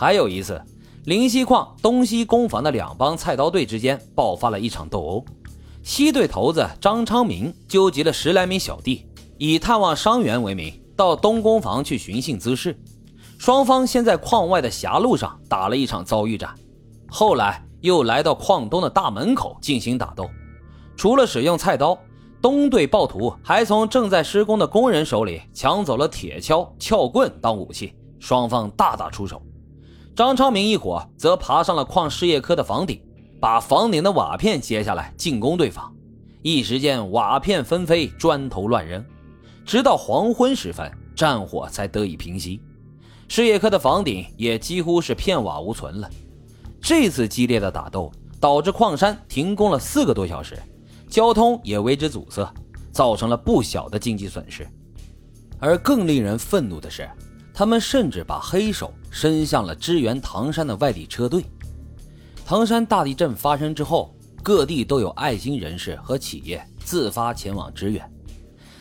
还有一次，灵溪矿东西工房的两帮菜刀队之间爆发了一场斗殴。西队头子张昌明纠集了十来名小弟，以探望伤员为名，到东工房去寻衅滋事。双方先在矿外的狭路上打了一场遭遇战，后来又来到矿东的大门口进行打斗。除了使用菜刀，东队暴徒还从正在施工的工人手里抢走了铁锹、撬棍当武器，双方大打出手。张昌明一伙则爬上了矿事业科的房顶，把房顶的瓦片揭下来进攻对方。一时间瓦片纷飞，砖头乱扔，直到黄昏时分，战火才得以平息。事业科的房顶也几乎是片瓦无存了。这次激烈的打斗导致矿山停工了四个多小时，交通也为之阻塞，造成了不小的经济损失。而更令人愤怒的是，他们甚至把黑手伸向了支援唐山的外地车队。唐山大地震发生之后，各地都有爱心人士和企业自发前往支援。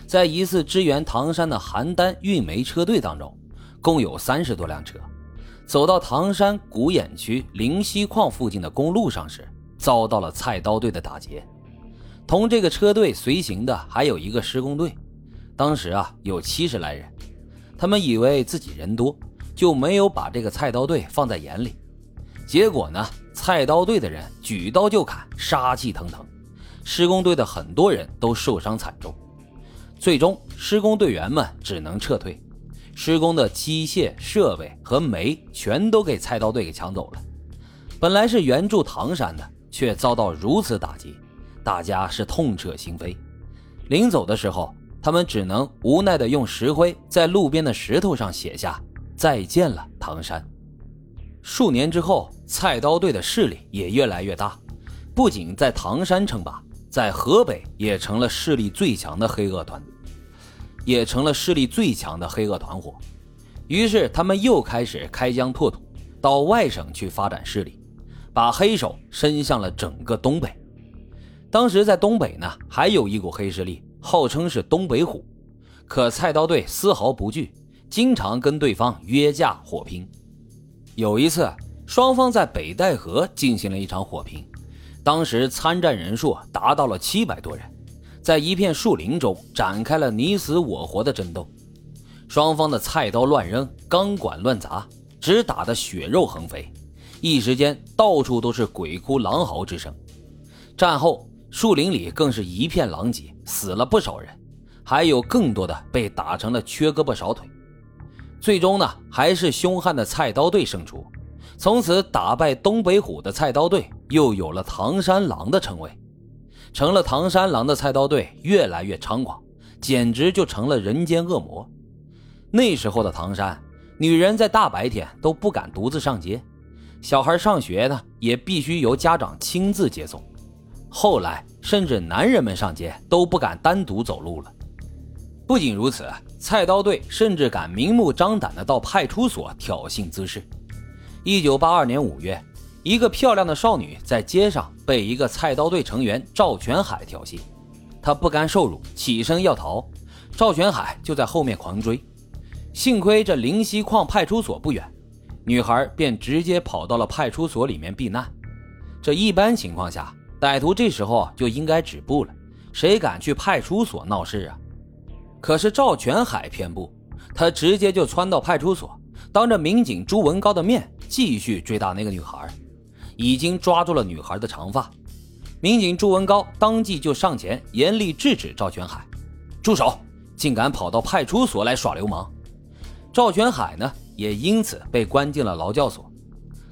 在疑似支援唐山的邯郸运煤车队当中。共有三十多辆车，走到唐山古冶区灵溪矿附近的公路上时，遭到了菜刀队的打劫。同这个车队随行的还有一个施工队，当时啊有七十来人。他们以为自己人多，就没有把这个菜刀队放在眼里。结果呢，菜刀队的人举刀就砍，杀气腾腾，施工队的很多人都受伤惨重。最终，施工队员们只能撤退。施工的机械设备和煤全都给菜刀队给抢走了。本来是援助唐山的，却遭到如此打击，大家是痛彻心扉。临走的时候，他们只能无奈地用石灰在路边的石头上写下“再见了，唐山”。数年之后，菜刀队的势力也越来越大，不仅在唐山称霸，在河北也成了势力最强的黑恶团。也成了势力最强的黑恶团伙，于是他们又开始开疆拓土，到外省去发展势力，把黑手伸向了整个东北。当时在东北呢，还有一股黑势力，号称是东北虎，可菜刀队丝毫不惧，经常跟对方约架火拼。有一次，双方在北戴河进行了一场火拼，当时参战人数达到了七百多人。在一片树林中展开了你死我活的争斗，双方的菜刀乱扔，钢管乱砸，只打得血肉横飞，一时间到处都是鬼哭狼嚎之声。战后，树林里更是一片狼藉，死了不少人，还有更多的被打成了缺胳膊少腿。最终呢，还是凶悍的菜刀队胜出，从此打败东北虎的菜刀队又有了唐山狼的称谓。成了唐山狼的菜刀队越来越猖狂，简直就成了人间恶魔。那时候的唐山，女人在大白天都不敢独自上街，小孩上学呢也必须由家长亲自接送。后来，甚至男人们上街都不敢单独走路了。不仅如此，菜刀队甚至敢明目张胆地到派出所挑衅滋事。一九八二年五月。一个漂亮的少女在街上被一个菜刀队成员赵全海挑衅，她不甘受辱，起身要逃，赵全海就在后面狂追。幸亏这灵溪矿派出所不远，女孩便直接跑到了派出所里面避难。这一般情况下，歹徒这时候就应该止步了，谁敢去派出所闹事啊？可是赵全海偏不，他直接就窜到派出所，当着民警朱文高的面继续追打那个女孩。已经抓住了女孩的长发，民警朱文高当即就上前严厉制止赵全海：“住手！竟敢跑到派出所来耍流氓！”赵全海呢，也因此被关进了劳教所。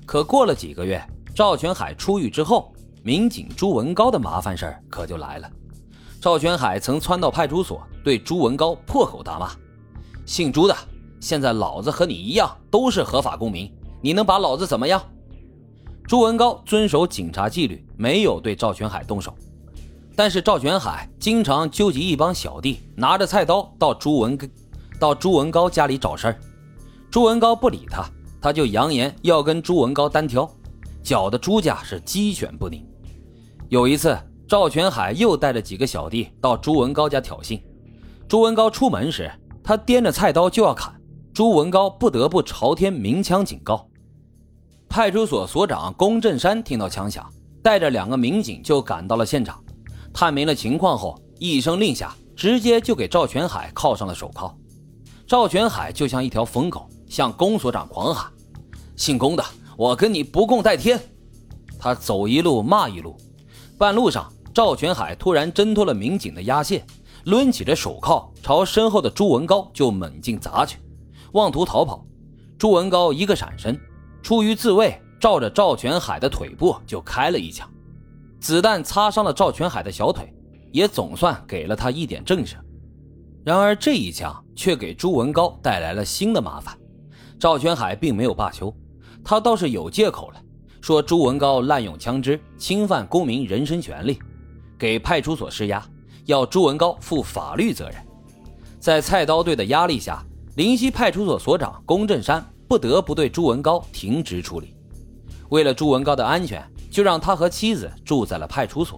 可过了几个月，赵全海出狱之后，民警朱文高的麻烦事儿可就来了。赵全海曾窜到派出所，对朱文高破口大骂：“姓朱的，现在老子和你一样，都是合法公民，你能把老子怎么样？”朱文高遵守警察纪律，没有对赵全海动手。但是赵全海经常纠集一帮小弟，拿着菜刀到朱文到朱文高家里找事儿。朱文高不理他，他就扬言要跟朱文高单挑，搅得朱家是鸡犬不宁。有一次，赵全海又带着几个小弟到朱文高家挑衅。朱文高出门时，他掂着菜刀就要砍，朱文高不得不朝天鸣枪警告。派出所所长龚振山听到枪响，带着两个民警就赶到了现场，探明了情况后，一声令下，直接就给赵全海铐上了手铐。赵全海就像一条疯狗，向龚所长狂喊：“姓龚的，我跟你不共戴天！”他走一路骂一路，半路上，赵全海突然挣脱了民警的压线，抡起着手铐朝身后的朱文高就猛劲砸去，妄图逃跑。朱文高一个闪身，出于自卫，照着赵全海的腿部就开了一枪，子弹擦伤了赵全海的小腿，也总算给了他一点震慑。然而这一枪却给朱文高带来了新的麻烦。赵全海并没有罢休，他倒是有借口了，说朱文高滥用枪支，侵犯公民人身权利，给派出所施压，要朱文高负法律责任。在菜刀队的压力下，林溪派出所所长龚振山不得不对朱文高停职处理。为了朱文高的安全，就让他和妻子住在了派出所。